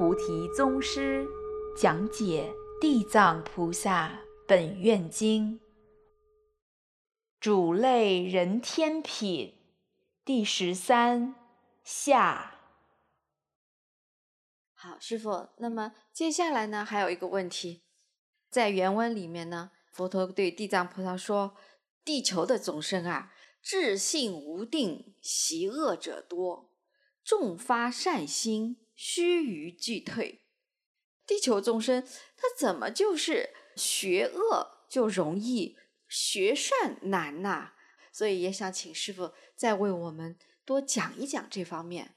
菩提宗师讲解《地藏菩萨本愿经》主类人天品第十三下。好，师傅，那么接下来呢，还有一个问题，在原文里面呢，佛陀对地藏菩萨说：“地球的众生啊，智性无定，习恶者多。”众发善心，须臾俱退。地球众生，他怎么就是学恶就容易，学善难呐、啊？所以也想请师傅再为我们多讲一讲这方面。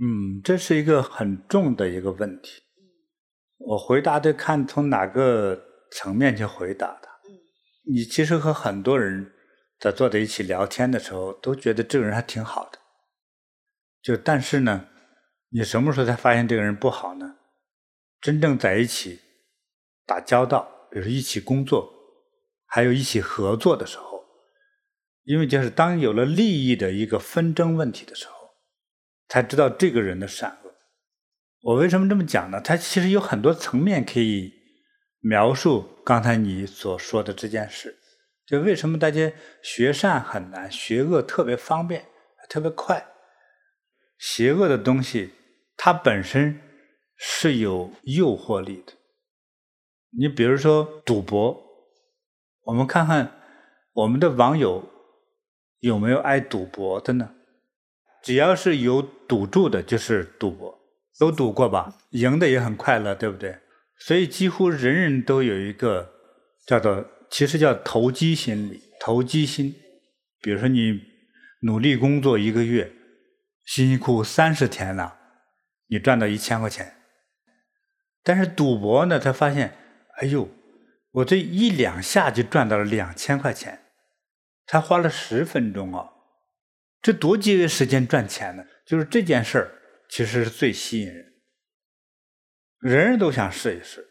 嗯，这是一个很重的一个问题。我回答的看从哪个层面去回答的。嗯你其实和很多人在坐在一起聊天的时候，都觉得这个人还挺好的。就但是呢，你什么时候才发现这个人不好呢？真正在一起打交道，比如说一起工作，还有一起合作的时候，因为就是当有了利益的一个纷争问题的时候，才知道这个人的善恶。我为什么这么讲呢？他其实有很多层面可以描述刚才你所说的这件事。就为什么大家学善很难，学恶特别方便，特别快。邪恶的东西，它本身是有诱惑力的。你比如说赌博，我们看看我们的网友有没有爱赌博的呢？只要是有赌注的，就是赌博，都赌过吧？赢的也很快乐，对不对？所以几乎人人都有一个叫做，其实叫投机心理，投机心。比如说你努力工作一个月。辛辛苦苦三十天了，你赚到一千块钱，但是赌博呢，他发现，哎呦，我这一两下就赚到了两千块钱，才花了十分钟啊，这多节约时间赚钱呢？就是这件事儿，其实是最吸引人，人人都想试一试。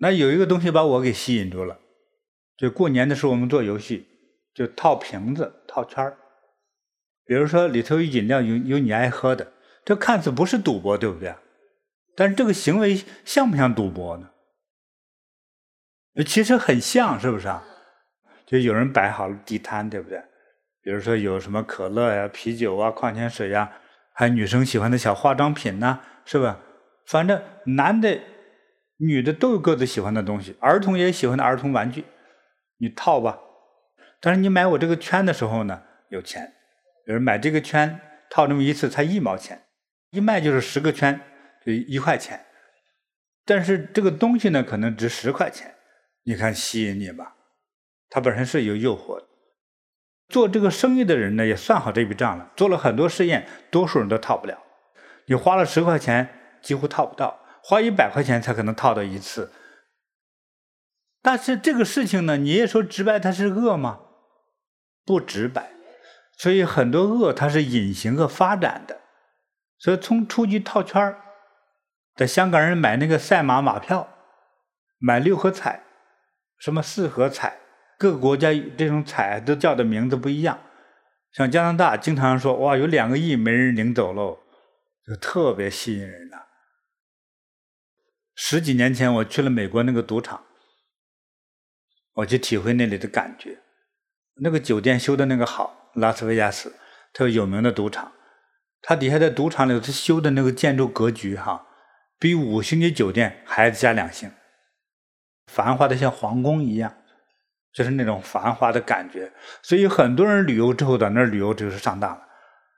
那有一个东西把我给吸引住了，就过年的时候我们做游戏，就套瓶子、套圈儿。比如说里头有饮料，有有你爱喝的，这看似不是赌博，对不对？但是这个行为像不像赌博呢？其实很像，是不是啊？就有人摆好了地摊，对不对？比如说有什么可乐呀、啤酒啊、矿泉水呀，还有女生喜欢的小化妆品呐，是吧？反正男的、女的都有各自喜欢的东西，儿童也喜欢的儿童玩具，你套吧。但是你买我这个圈的时候呢，有钱。有人买这个圈套这么一次才一毛钱，一卖就是十个圈就一块钱，但是这个东西呢可能值十块钱，你看吸引你吧？它本身是有诱惑的。做这个生意的人呢也算好这笔账了，做了很多试验，多数人都套不了。你花了十块钱几乎套不到，花一百块钱才可能套到一次。但是这个事情呢，你也说直白它是恶吗？不直白。所以很多恶它是隐形和发展的，所以从初级套圈儿，在香港人买那个赛马马票，买六合彩，什么四合彩，各个国家这种彩都叫的名字不一样。像加拿大经常说哇，有两个亿没人领走喽，就特别吸引人了。十几年前我去了美国那个赌场，我去体会那里的感觉，那个酒店修的那个好。拉斯维加斯特别有名的赌场，它底下在赌场里头修的那个建筑格局哈，比五星级酒店还要加两星，繁华的像皇宫一样，就是那种繁华的感觉。所以很多人旅游之后在那儿旅游就是上当了，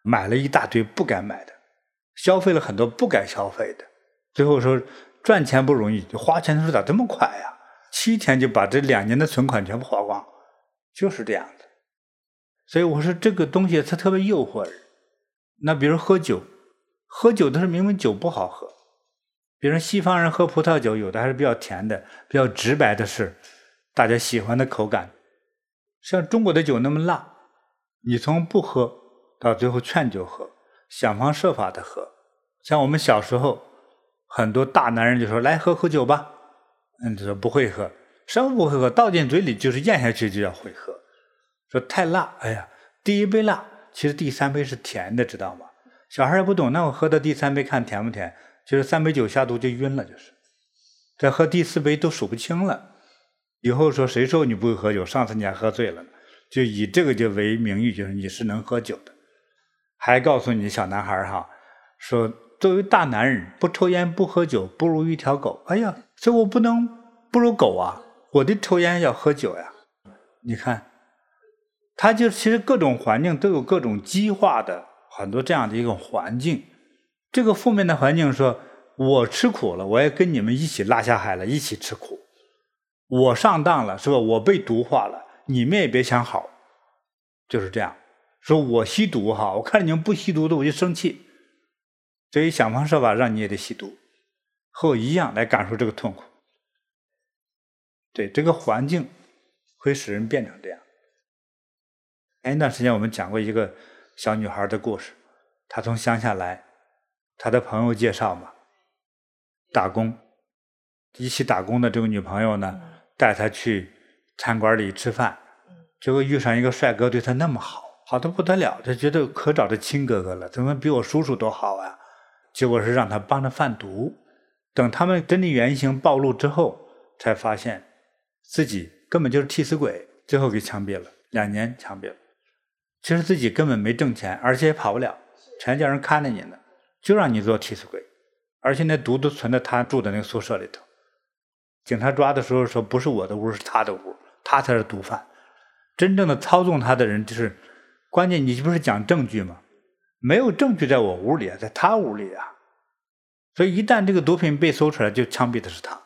买了一大堆不该买的，消费了很多不该消费的，最后说赚钱不容易，就花钱的时候咋这么快呀？七天就把这两年的存款全部花光，就是这样子。所以我说这个东西它特别诱惑人。那比如喝酒，喝酒的时候明明酒不好喝，比如西方人喝葡萄酒，有的还是比较甜的，比较直白的是大家喜欢的口感。像中国的酒那么辣，你从不喝到最后劝酒喝，想方设法的喝。像我们小时候，很多大男人就说来喝喝酒吧，嗯，就说不会喝，什么不会喝，倒进嘴里就是咽下去就要会喝。说太辣，哎呀，第一杯辣，其实第三杯是甜的，知道吗？小孩也不懂，那我喝到第三杯看甜不甜？就是三杯酒下肚就晕了，就是，再喝第四杯都数不清了。以后说谁说你不会喝酒？上次你还喝醉了呢，就以这个就为名誉，就是你是能喝酒的。还告诉你小男孩哈，说作为大男人，不抽烟不喝酒，不如一条狗。哎呀，这我不能不如狗啊！我得抽烟要喝酒呀。你看，他就其实各种环境都有各种激化的很多这样的一个环境。这个负面的环境说，我吃苦了，我也跟你们一起落下海了，一起吃苦。我上当了，是吧？我被毒化了，你们也别想好，就是这样。说我吸毒哈，我看你们不吸毒的，我就生气，所以想方设法让你也得吸毒，和我一样来感受这个痛苦。对，这个环境会使人变成这样。前一段时间我们讲过一个小女孩的故事，她从乡下来，她的朋友介绍嘛，打工，一起打工的这个女朋友呢。带她去餐馆里吃饭，结果遇上一个帅哥，对她那么好，好的不得了，她觉得可找着亲哥哥了，怎么比我叔叔都好啊？结果是让她帮着贩毒，等他们真的原形暴露之后，才发现自己根本就是替死鬼，最后给枪毙了，两年枪毙了。其实自己根本没挣钱，而且也跑不了，全叫人看着你呢，就让你做替死鬼，而且那毒都存在他住的那个宿舍里头。警察抓的时候说不是我的屋，是他的屋，他才是毒贩。真正的操纵他的人就是，关键你不是讲证据吗？没有证据在我屋里啊，在他屋里啊。所以一旦这个毒品被搜出来，就枪毙的是他。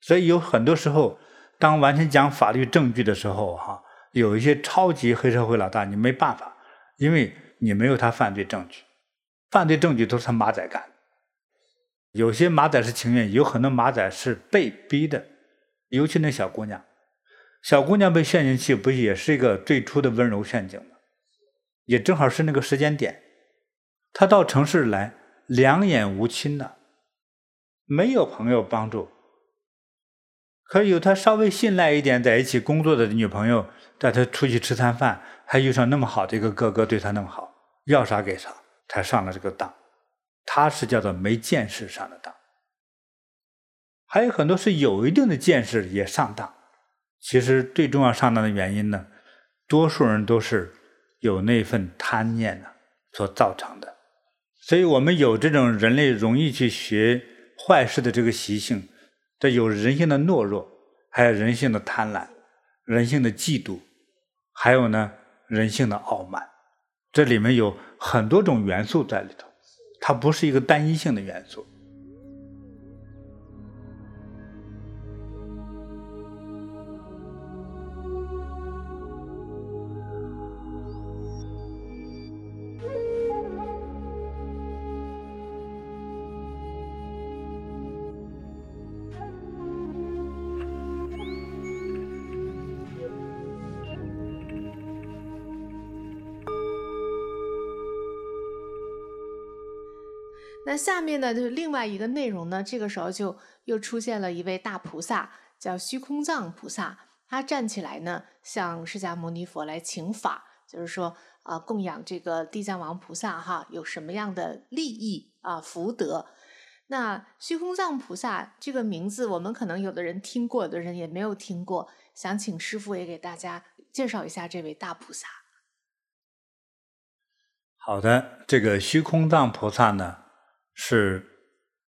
所以有很多时候，当完全讲法律证据的时候，哈，有一些超级黑社会老大，你没办法，因为你没有他犯罪证据，犯罪证据都是他马仔干。有些马仔是情愿，有很多马仔是被逼的，尤其那小姑娘，小姑娘被陷进去，不也是一个最初的温柔陷阱吗？也正好是那个时间点，她到城市来，两眼无亲的，没有朋友帮助，可有他稍微信赖一点，在一起工作的女朋友带他出去吃餐饭，还遇上那么好的一个哥哥，对他那么好，要啥给啥，才上了这个当。他是叫做没见识上的当，还有很多是有一定的见识也上当。其实最重要上当的原因呢，多数人都是有那份贪念呢所造成的。所以我们有这种人类容易去学坏事的这个习性，这有人性的懦弱，还有人性的贪婪，人性的嫉妒，还有呢人性的傲慢，这里面有很多种元素在里头。它不是一个单一性的元素。那，就是另外一个内容呢。这个时候就又出现了一位大菩萨，叫虚空藏菩萨。他站起来呢，向释迦牟尼佛来请法，就是说啊、供养这个地藏王菩萨哈，有什么样的利益啊、福德？那虚空藏菩萨这个名字，我们可能有的人听过，有的人也没有听过。想请师傅也给大家介绍一下这位大菩萨。好的，这个虚空藏菩萨呢，是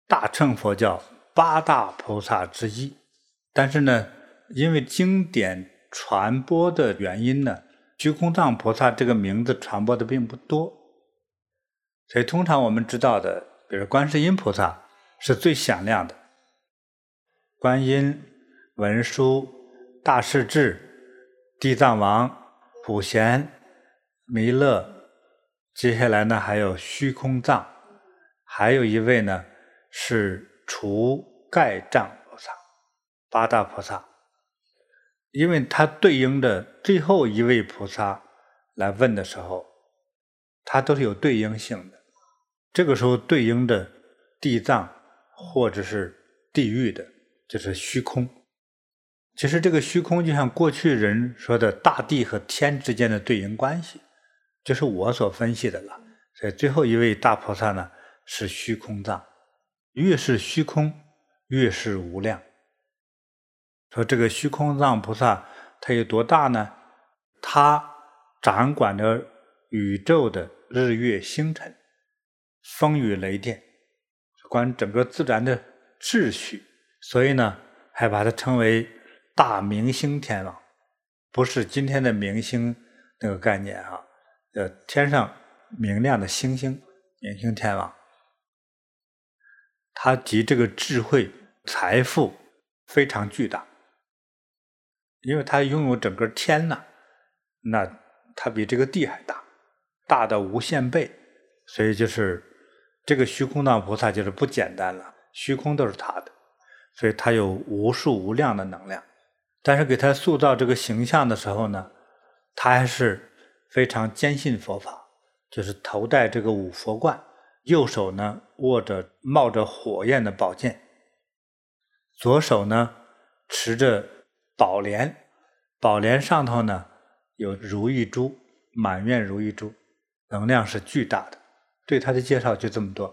大乘佛教八大菩萨之一，但是呢，因为经典传播的原因呢，虚空藏菩萨这个名字传播的并不多，所以通常我们知道的，比如观世音菩萨是最响亮的，观音、文殊、大势至、地藏王、普贤、弥勒，接下来呢还有虚空藏。还有一位呢，是除盖障菩萨，八大菩萨，因为他对应的最后一位菩萨来问的时候，他都是有对应性的。这个时候对应的地藏或者是地狱的，就是虚空。其实这个虚空就像过去人说的大地和天之间的对应关系，就是我所分析的了。所以最后一位大菩萨呢，是虚空藏，越是虚空，越是无量。说这个虚空藏菩萨，他有多大呢？他掌管着宇宙的日月星辰、风雨雷电，管整个自然的秩序，所以呢，还把它称为大明星天王，不是今天的明星那个概念啊，呃，天上明亮的星星，明星天王，他集这个智慧、财富非常巨大，因为他拥有整个天呐。那他比这个地还大，大的无限倍，所以就是这个虚空藏菩萨就是不简单了，虚空都是他的，所以他有无数无量的能量。但是给他塑造这个形象的时候呢，他还是非常坚信佛法，就是头戴这个五佛冠，右手呢握着冒着火焰的宝剑，左手呢持着宝莲，宝莲上头呢。有如意珠，满愿如意珠，能量是巨大的。对他的介绍就这么多。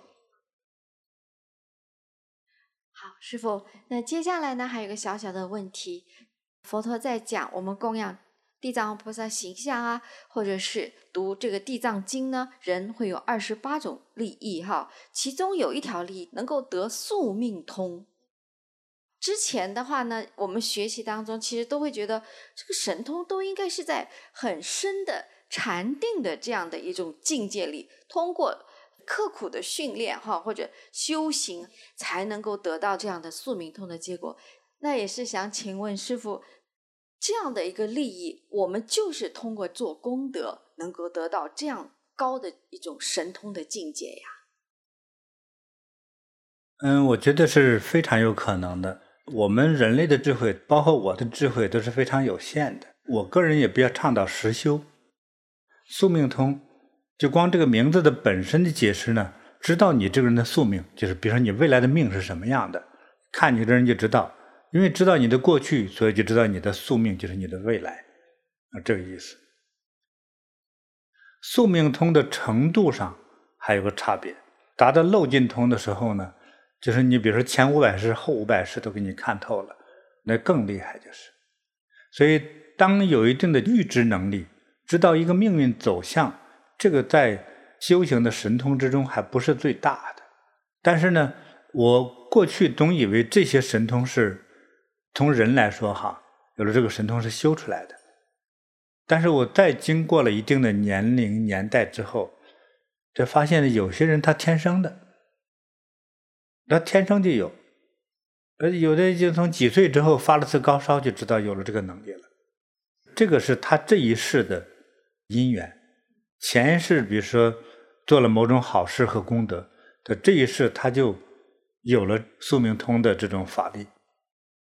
好，师傅，那接下来呢，还有个小小的问题。佛陀在讲我们供养地藏菩萨形象啊，或者是读这个地藏经呢，人会有二十八种利益哈，其中有一条利益能够得宿命通。之前的话呢，我们学习当中其实都会觉得这个神通都应该是在很深的禅定的这样的一种境界里，通过刻苦的训练哈或者修行才能够得到这样的宿命通的结果。那也是想请问师傅，这样的一个利益，我们就是通过做功德能够得到这样高的一种神通的境界呀？嗯，我觉得是非常有可能的。我们人类的智慧，包括我的智慧，都是非常有限的。我个人也比较倡导实修。宿命通，就光这个名字的本身的解释呢，知道你这个人的宿命，就是比如说你未来的命是什么样的，看你的人就知道，因为知道你的过去，所以就知道你的宿命就是你的未来，啊，这个意思。宿命通的程度上还有个差别，达到漏尽通的时候呢。就是你，比如说前五百世、后五百世都给你看透了，那更厉害就是。所以，当有一定的预知能力，知道一个命运走向，这个在修行的神通之中还不是最大的。但是呢，我过去总以为这些神通是从人来说哈，有了这个神通是修出来的。但是我再经过了一定的年龄年代之后，就发现有些人他天生的。他天生就有，而，有的就从几岁之后发了次高烧，就知道有了这个能力了。这个是他这一世的因缘，前世比如说做了某种好事和功德，的这一世他就有了宿命通的这种法力，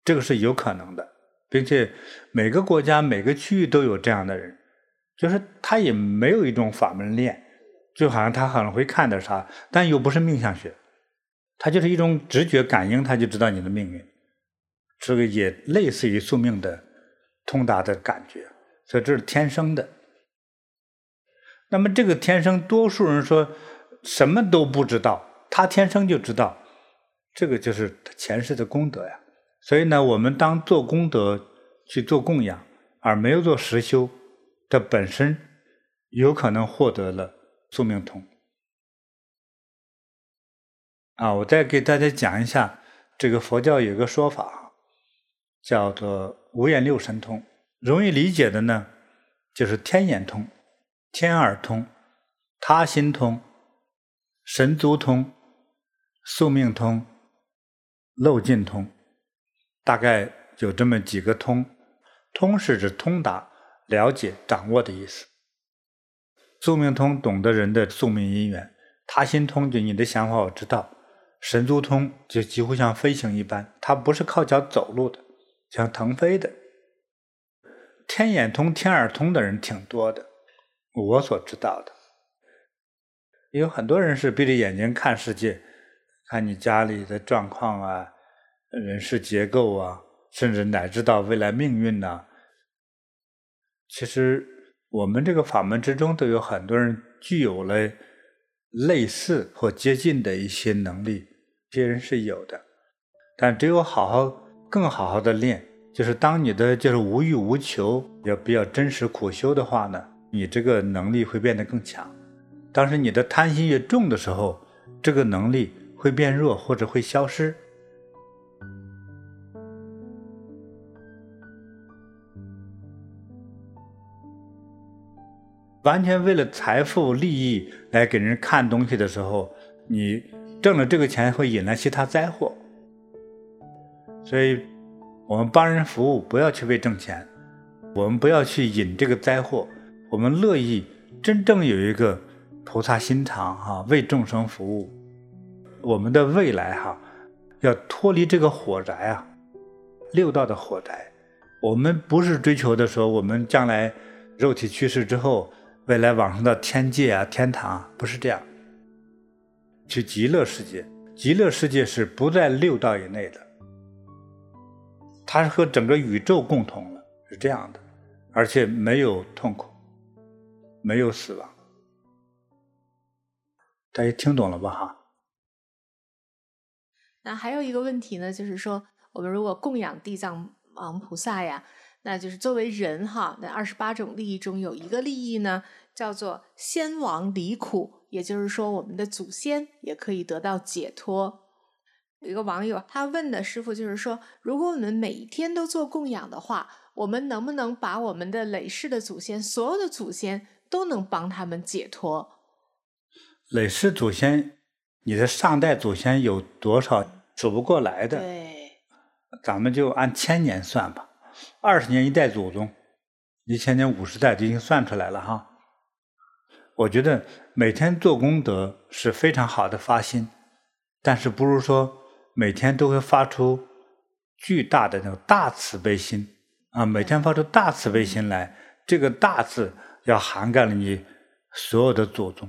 这个是有可能的，并且每个国家每个区域都有这样的人，就是他也没有一种法门练，就好像他很会看点啥，但又不是命相学。他就是一种直觉感应，他就知道你的命运，这个也类似于宿命的通达的感觉，所以这是天生的。那么这个天生，多数人说什么都不知道，他天生就知道，这个就是前世的功德呀。所以呢，我们当做功德去做供养，而没有做实修这本身，有可能获得了宿命通。啊，我再给大家讲一下，这个佛教有个说法，叫做五眼六神通。容易理解的呢，就是天眼通、天耳通、他心通、神足通、宿命通、漏尽通，大概有这么几个通。通是指通达、了解、掌握的意思。宿命通懂得人的宿命因缘，他心通就你的想法我知道。神足通就几乎像飞行一般，它不是靠脚走路的，像腾飞的。天眼通、天耳通的人挺多的，我所知道的，有很多人是闭着眼睛看世界，看你家里的状况啊、人事结构啊，甚至乃至到未来命运呐、其实我们这个法门之中，都有很多人具有了类似或接近的一些能力。这些人是有的，但只有好好、更好好的练，就是当你的就是无欲无求，也比较真实苦修的话呢，你这个能力会变得更强。当时你的贪心越重的时候，这个能力会变弱或者会消失。完全为了财富利益来给人看东西的时候，你挣了这个钱会引来其他灾祸。所以，我们帮人服务不要去为挣钱，我们不要去引这个灾祸，我们乐意真正有一个菩萨心肠哈，为众生服务。我们的未来哈，要脱离这个火宅啊，六道的火宅。我们不是追求的说，我们将来肉体去世之后。未来往生到天界啊，天堂，不是这样。去极乐世界，极乐世界是不在六道以内的，它是和整个宇宙共同的，是这样的，而且没有痛苦，没有死亡。大家听懂了吧？哈。那还有一个问题呢，就是说，我们如果供养地藏王菩萨呀。那就是作为人哈，那二十八种利益中有一个利益呢，叫做先王离苦，也就是说我们的祖先也可以得到解脱。有一个网友他问的师傅就是说，如果我们每一天都做供养的话，我们能不能把我们的累世的祖先，所有的祖先都能帮他们解脱？累世祖先，你的上代祖先有多少数不过来的？对，咱们就按千年算吧。二十年一代祖宗，一千年五十代就已经算出来了哈。我觉得每天做功德是非常好的发心，但是不如说每天都会发出巨大的那种大慈悲心啊！每天发出大慈悲心来，这个“大”字要涵盖了你所有的祖宗、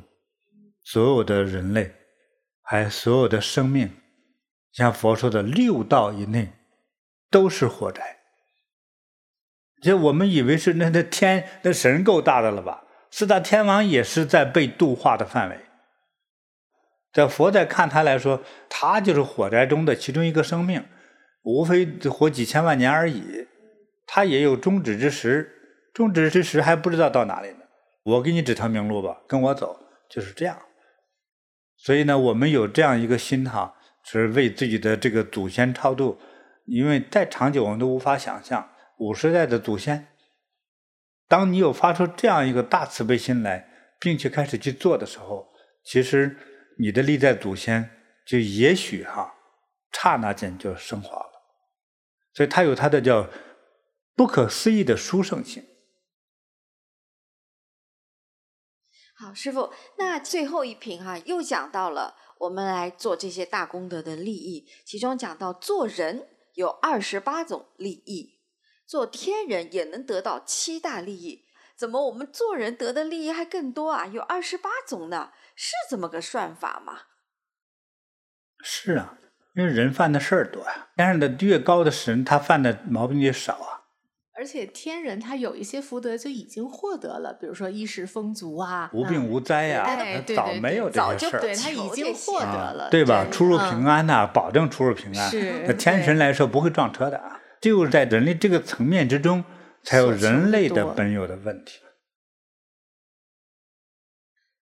所有的人类，还有所有的生命。像佛说的六道以内都是火宅。就我们以为是那那天那神够大的了吧？四大天王也是在被度化的范围。在佛在看他来说，他就是火宅中的其中一个生命，无非活几千万年而已。他也有终止之时，终止之时还不知道到哪里呢。我给你指条明路吧，跟我走，就是这样。所以呢，我们有这样一个心哈，是为自己的这个祖先超度，因为再长久我们都无法想象。五十代的祖先，当你有发出这样一个大慈悲心来，并且开始去做的时候，其实你的历代祖先就也许哈，刹那间就升华了。所以它有它的叫不可思议的殊胜性。好，师傅，那最后一品哈，又讲到了我们来做这些大功德的利益，其中讲到做人有二十八种利益。做天人也能得到七大利益，怎么我们做人得的利益还更多啊？有二十八种呢，是这么个算法吗？是啊，因为人犯的事儿多呀。天上的越高的神，他犯的毛病越少啊。而且天人他有一些福德就已经获得了，比如说衣食丰足啊，无病无灾呀、啊，哎，早没有这些事儿，对他已经获得了，啊、对吧？出入平安呐、啊嗯，保证出入平安。是，那天神来说不会撞车的啊。就在人类这个层面之中，才有人类的本有的问题。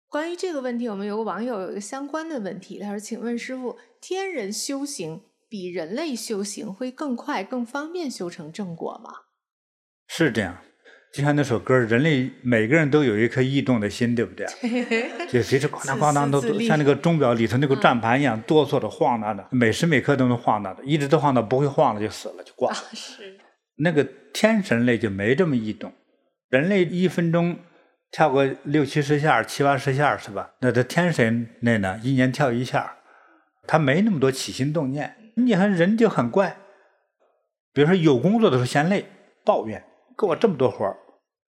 关于这个问题，我们有个网友有一个相关的问题，他说：“请问师傅，天人修行比人类修行会更快、更方便修成正果吗？”是这样。就像那首歌，人类每个人都有一颗异动的心，对不对？就随时咣当咣当都像那个钟表里头那个转盘一样，哆嗦着晃荡着，每时每刻都能晃荡着，一直都晃荡不会晃了就死了就挂了。是。那个天神类就没这么异动，人类一分钟跳个六七十下、七八十下是吧？那这天神类呢，一年跳一下，他没那么多起心动念。你看人就很怪，比如说有工作的时候嫌累，抱怨给我这么多活儿。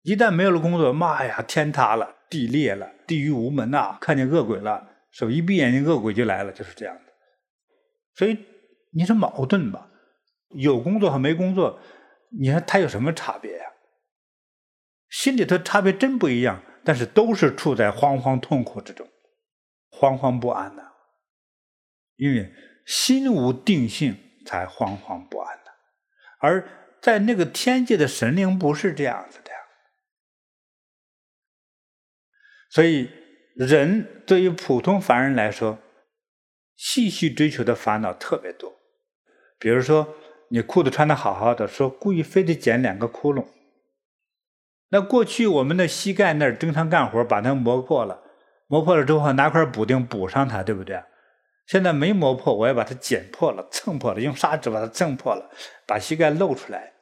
一旦没有了工作，妈呀，天塌了，地裂了，地狱无门呐、看见恶鬼了，手一闭眼睛，恶鬼就来了，就是这样的。所以你是矛盾吧？有工作和没工作，你说他有什么差别呀、心里头差别真不一样，但是都是处在惶惶痛苦之中，惶惶不安呐、啊。因为心无定性，才惶惶不安的。而在那个天界的神灵不是这样子所以，人对于普通凡人来说，细细追求的烦恼特别多。比如说，你裤子穿的好好的，说故意非得剪两个窟窿。那过去我们的膝盖那儿经常干活，把它磨破了，磨破了之后拿块补丁补上它，对不对？现在没磨破，我要把它剪破了、蹭破了，用砂纸把它蹭破了，把膝盖露出来。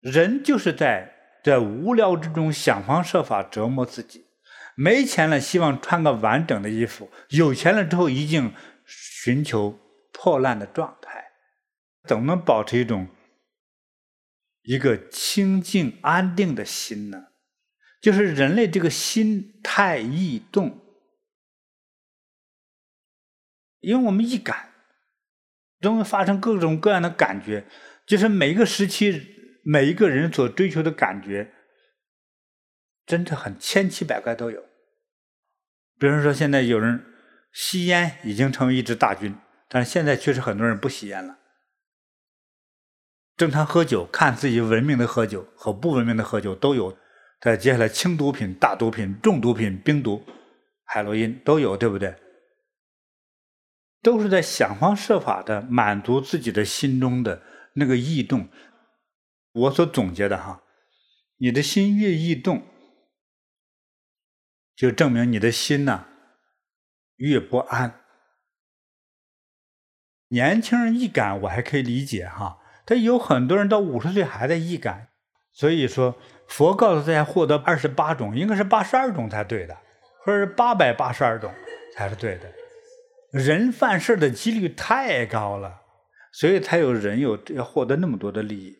人就是在在无聊之中想方设法折磨自己，没钱了希望穿个完整的衣服，有钱了之后一定寻求破烂的状态，怎么能保持一种一个清净安定的心呢？就是人类这个心太易动。因为我们易感，容易发生各种各样的感觉，就是每个时期每一个人所追求的感觉，真的很千奇百怪都有。比如说，现在有人吸烟已经成为一支大军，但是现在确实很多人不吸烟了。正常喝酒，看自己文明的喝酒和不文明的喝酒都有。再接下来，轻毒品、大毒品、重毒品、冰毒、海洛因都有，对不对？都是在想方设法的满足自己的心中的那个异动。我所总结的哈，你的心越易动，就证明你的心呐越不安。年轻人易感我还可以理解哈，但有很多人到五十岁还在易感，所以说佛告诉大家获得二十八种，应该是八十二种才对的，或者是八百八十二种才是对的。人犯事的几率太高了，所以才有人有要获得那么多的利益。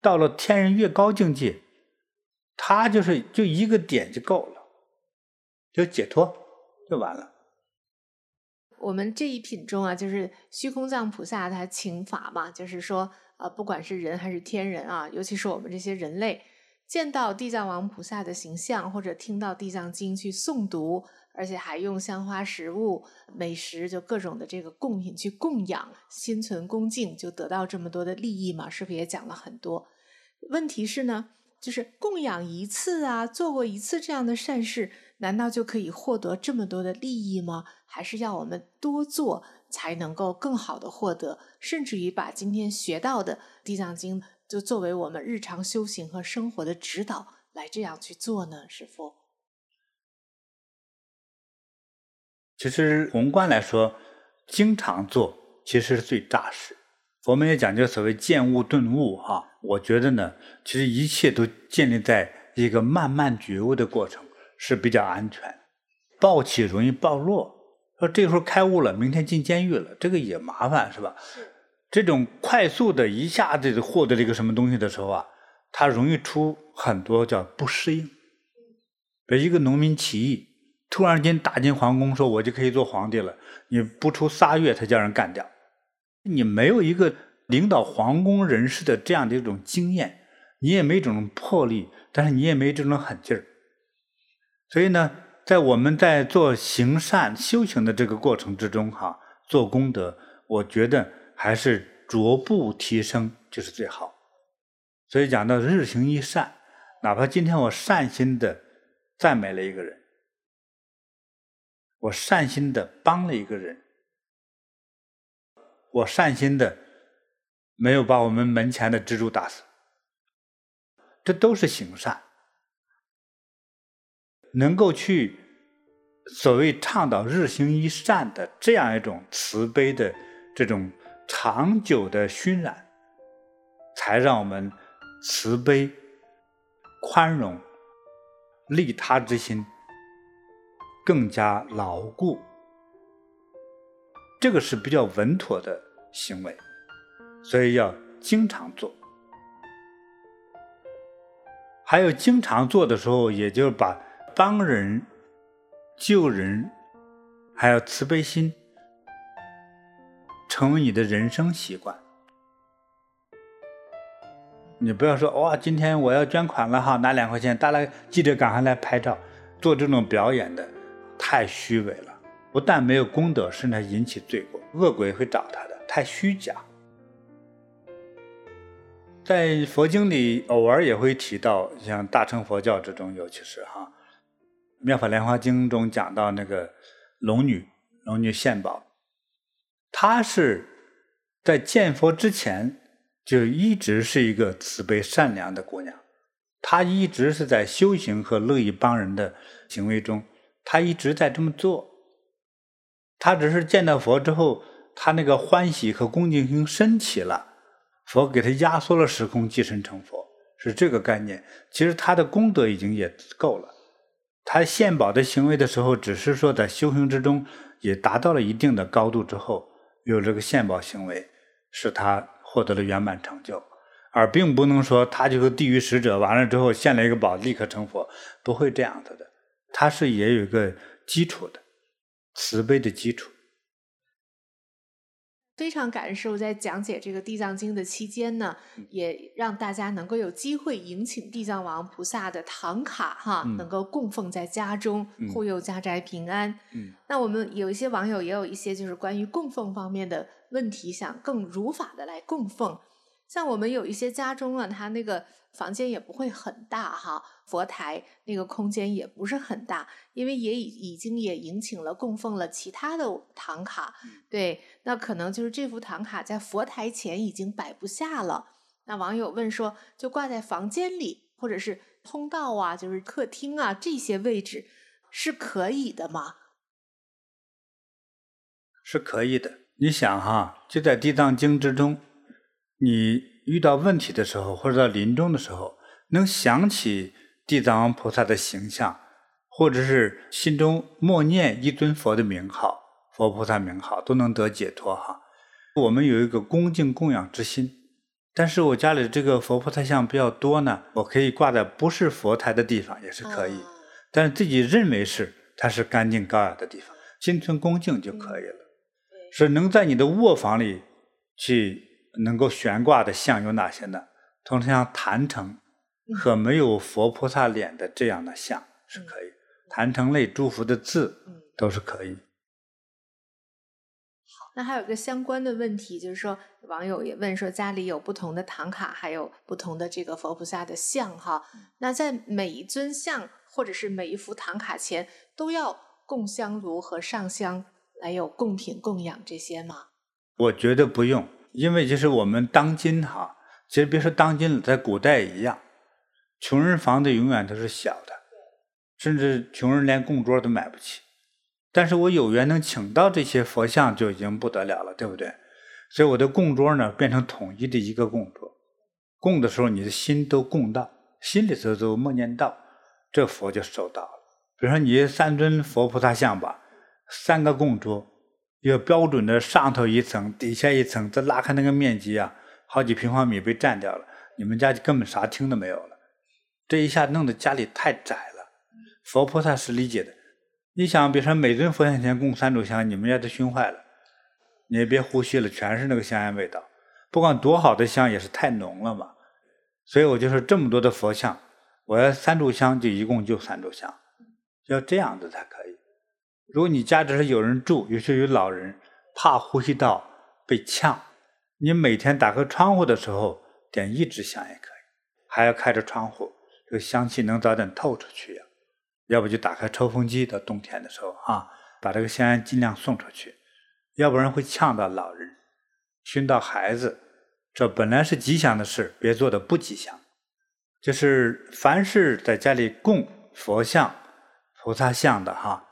到了天人越高境界，他就是就一个点就够了，就解脱就完了。我们这一品中啊，就是虚空藏菩萨他请法嘛，就是说啊，不管是人还是天人啊，尤其是我们这些人类，见到地藏王菩萨的形象，或者听到地藏经去诵读。而且还用香花食物、美食，就各种的这个供品去供养，心存恭敬，就得到这么多的利益嘛？是不是也讲了很多？问题是呢，就是供养一次啊，做过一次这样的善事，难道就可以获得这么多的利益吗？还是要我们多做才能够更好的获得？甚至于把今天学到的《地藏经》就作为我们日常修行和生活的指导来这样去做呢？师傅？其实宏观来说，经常做其实是最扎实。我们也讲究所谓见悟顿悟哈，我觉得呢，其实一切都建立在一个慢慢觉悟的过程是比较安全。暴起容易暴落，说这时候开悟了，明天进监狱了，这个也麻烦是吧？这种快速的一下子获得了一个什么东西的时候啊，它容易出很多叫不适应。比如一个农民起义。突然间打进皇宫，说我就可以做皇帝了。你不出仨月，他叫人干掉。你没有一个领导皇宫人士的这样的一种经验，你也没这种魄力，但是你也没这种狠劲儿。所以呢，在我们在做行善修行的这个过程之中，哈，做功德，我觉得还是逐步提升就是最好。所以讲到日行一善，哪怕今天我善心的赞美了一个人。我善心的帮了一个人，我善心的没有把我们门前的蜘蛛打死，这都是行善。能够去所谓倡导日行一善的这样一种慈悲的这种长久的熏染，才让我们慈悲、宽容、利他之心。更加牢固，这个是比较稳妥的行为，所以要经常做。还有经常做的时候，也就是把帮人、救人，还有慈悲心，成为你的人生习惯。你不要说哇，今天我要捐款了哈，拿两块钱，大家记者赶快来拍照，做这种表演的。太虚伪了，不但没有功德，甚至还引起罪过。恶鬼会找他的，太虚假。在佛经里偶尔也会提到，像大乘佛教之中，尤其是哈《妙法莲华经》中讲到那个龙女，龙女献宝，她是在见佛之前就一直是一个慈悲善良的姑娘，她一直是在修行和乐意帮人的行为中，他一直在这么做。他只是见到佛之后，他那个欢喜和恭敬心升起了。佛给他压缩了时空，即身成佛，是这个概念。其实他的功德已经也够了。他献宝的行为的时候，只是说在修行之中也达到了一定的高度之后，有这个献宝行为，使他获得了圆满成就，而并不能说他就是地狱使者，完了之后献了一个宝立刻成佛，不会这样子的。他是也有一个基础的，慈悲的基础。非常感恩师父在讲解这个《地藏经》的期间呢，也让大家能够有机会迎请地藏王菩萨的唐卡哈，嗯、能够供奉在家中，护佑家宅平安。嗯、那我们有一些网友也有一些就是关于供奉方面的问题，想更如法的来供奉。像我们有一些家中啊，他那个房间也不会很大哈，佛台那个空间也不是很大，因为也已已经也迎请了供奉了其他的唐卡，对，那可能就是这幅唐卡在佛台前已经摆不下了。那网友问说，就挂在房间里或者是通道啊，就是客厅啊这些位置是可以的吗？是可以的。你想哈，就在《地藏经》之中。你遇到问题的时候，或者到临终的时候，能想起地藏王菩萨的形象，或者是心中默念一尊佛的名号、佛菩萨名号，都能得解脱哈。我们有一个恭敬供养之心，但是我家里这个佛菩萨像比较多呢，我可以挂在不是佛台的地方也是可以，但是自己认为是它是干净高雅的地方，心存恭敬就可以了。是能在你的卧房里去。能够悬挂的像有哪些呢？通常像坛城和没有佛菩萨脸的这样的像是可以，坛城类祝福的字都是可以。好，那还有一个相关的问题，就是说网友也问说，家里有不同的唐卡，还有不同的这个佛菩萨的像哈，那在每一尊像或者是每一幅唐卡前，都要供香炉和上香来有供品供养这些吗？我觉得不用。因为就是我们当今哈，其实别说当今了，在古代一样，穷人房子永远都是小的，甚至穷人连供桌都买不起。但是我有缘能请到这些佛像，就已经不得了了，对不对？所以我的供桌呢，变成统一的一个供桌，供的时候你的心都供到，心里头都默念到，这佛就收到了。比如说你三尊佛菩萨像吧，三个供桌。要标准的上头一层，底下一层，再拉开那个面积啊，好几平方米被占掉了，你们家就根本啥厅都没有了。这一下弄得家里太窄了。佛菩萨是理解的，你想，比如说每尊佛像前供三炷香，你们家都熏坏了，你也别呼吸了，全是那个香烟味道。不管多好的香，也是太浓了嘛。所以我就说，这么多的佛像，我要三炷香，就一共就三炷香，要这样子才可以。如果你家只是有人住，尤其有老人，怕呼吸道被呛，你每天打开窗户的时候点一支香也可以，还要开着窗户，这个香气能早点透出去呀。要不就打开抽风机，到冬天的时候啊，把这个香烟尽量送出去，要不然会呛到老人，熏到孩子。这本来是吉祥的事，别做的不吉祥。就是凡是在家里供佛像、菩萨像的哈。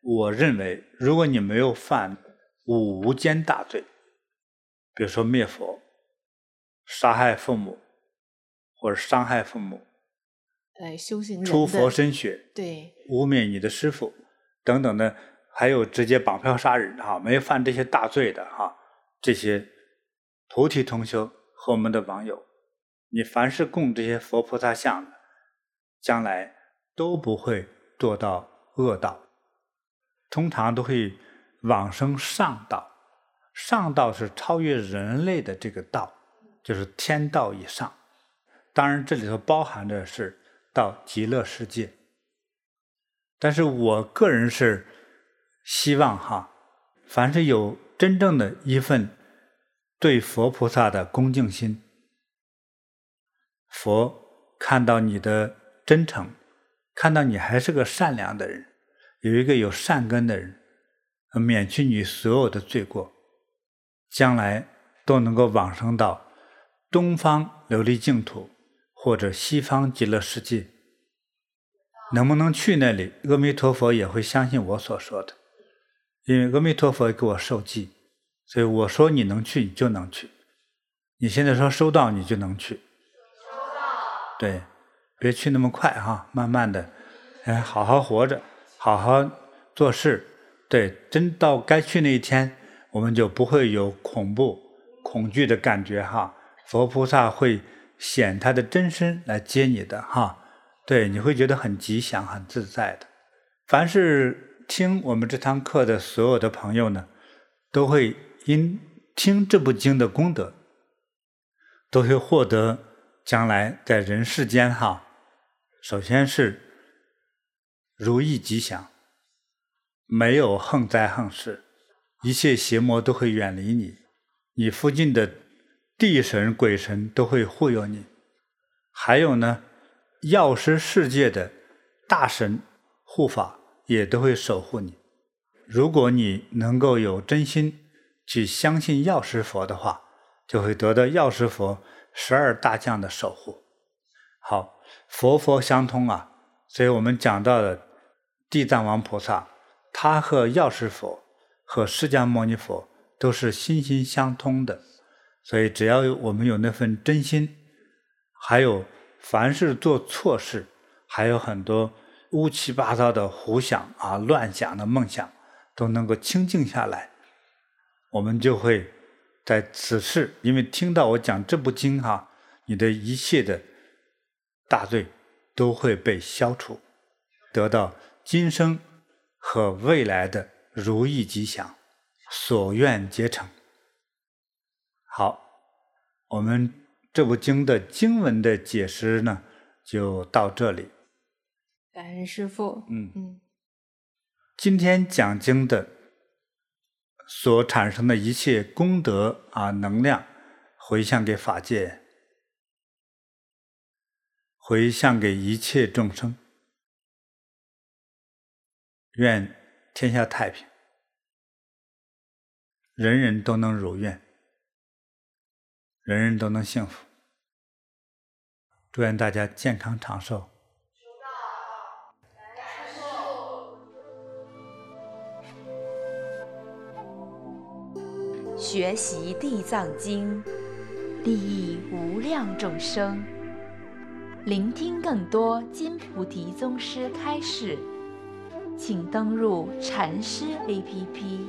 我认为，如果你没有犯五无间大罪，比如说灭佛、杀害父母或者伤害父母，哎，修行出佛身血，对，污蔑你的师傅等等的，还有直接绑票杀人哈，没有犯这些大罪的哈，这些菩提同修和我们的网友，你凡是供这些佛菩萨像的，将来都不会堕到恶道。通常都会往生上道，上道是超越人类的这个道，就是天道以上。当然，这里头包含的是到极乐世界。但是我个人是希望哈，凡是有真正的一份对佛菩萨的恭敬心。佛看到你的真诚，看到你还是个善良的人，有一个有善根的人，免去你所有的罪过，将来都能够往生到东方琉璃净土或者西方极乐世界。能不能去那里？阿弥陀佛也会相信我所说的。因为阿弥陀佛给我受记，所以我说你能去，你就能去。你现在说收到，你就能去。收到。对，别去那么快哈，慢慢的，哎，好好活着，好好做事。对，真到该去那一天，我们就不会有恐怖、恐惧的感觉哈。佛菩萨会显他的真身来接你的哈。对，你会觉得很吉祥、很自在的。凡是。听我们这堂课的所有的朋友呢，都会因听这部经的功德，都会获得将来在人世间哈，首先是如意吉祥，没有横灾横事，一切邪魔都会远离你，你附近的地神鬼神都会护佑你，还有呢，药师世界的大神护法。也都会守护你。如果你能够有真心去相信药师佛的话，就会得到药师佛十二大将的守护。好，佛佛相通啊，所以我们讲到的地藏王菩萨，他和药师佛和释迦牟尼佛都是心心相通的。所以只要我们有那份真心，还有凡是做错事，还有很多。乌七八糟的胡想啊，乱想的梦想都能够清静下来，我们就会在此世，因为听到我讲这部经哈，你的一切的大罪都会被消除，得到今生和未来的如意吉祥，所愿皆成。好，我们这部经的经文的解释呢，就到这里。感恩师父。嗯嗯，今天讲经的所产生的一切功德啊，能量回向给法界，回向给一切众生，愿天下太平，人人都能如愿，人人都能幸福。祝愿大家健康长寿。学习地藏经，利益无量众生。聆听更多金菩提宗师开示，请登录禅师 APP，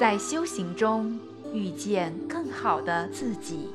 在修行中遇见更好的自己。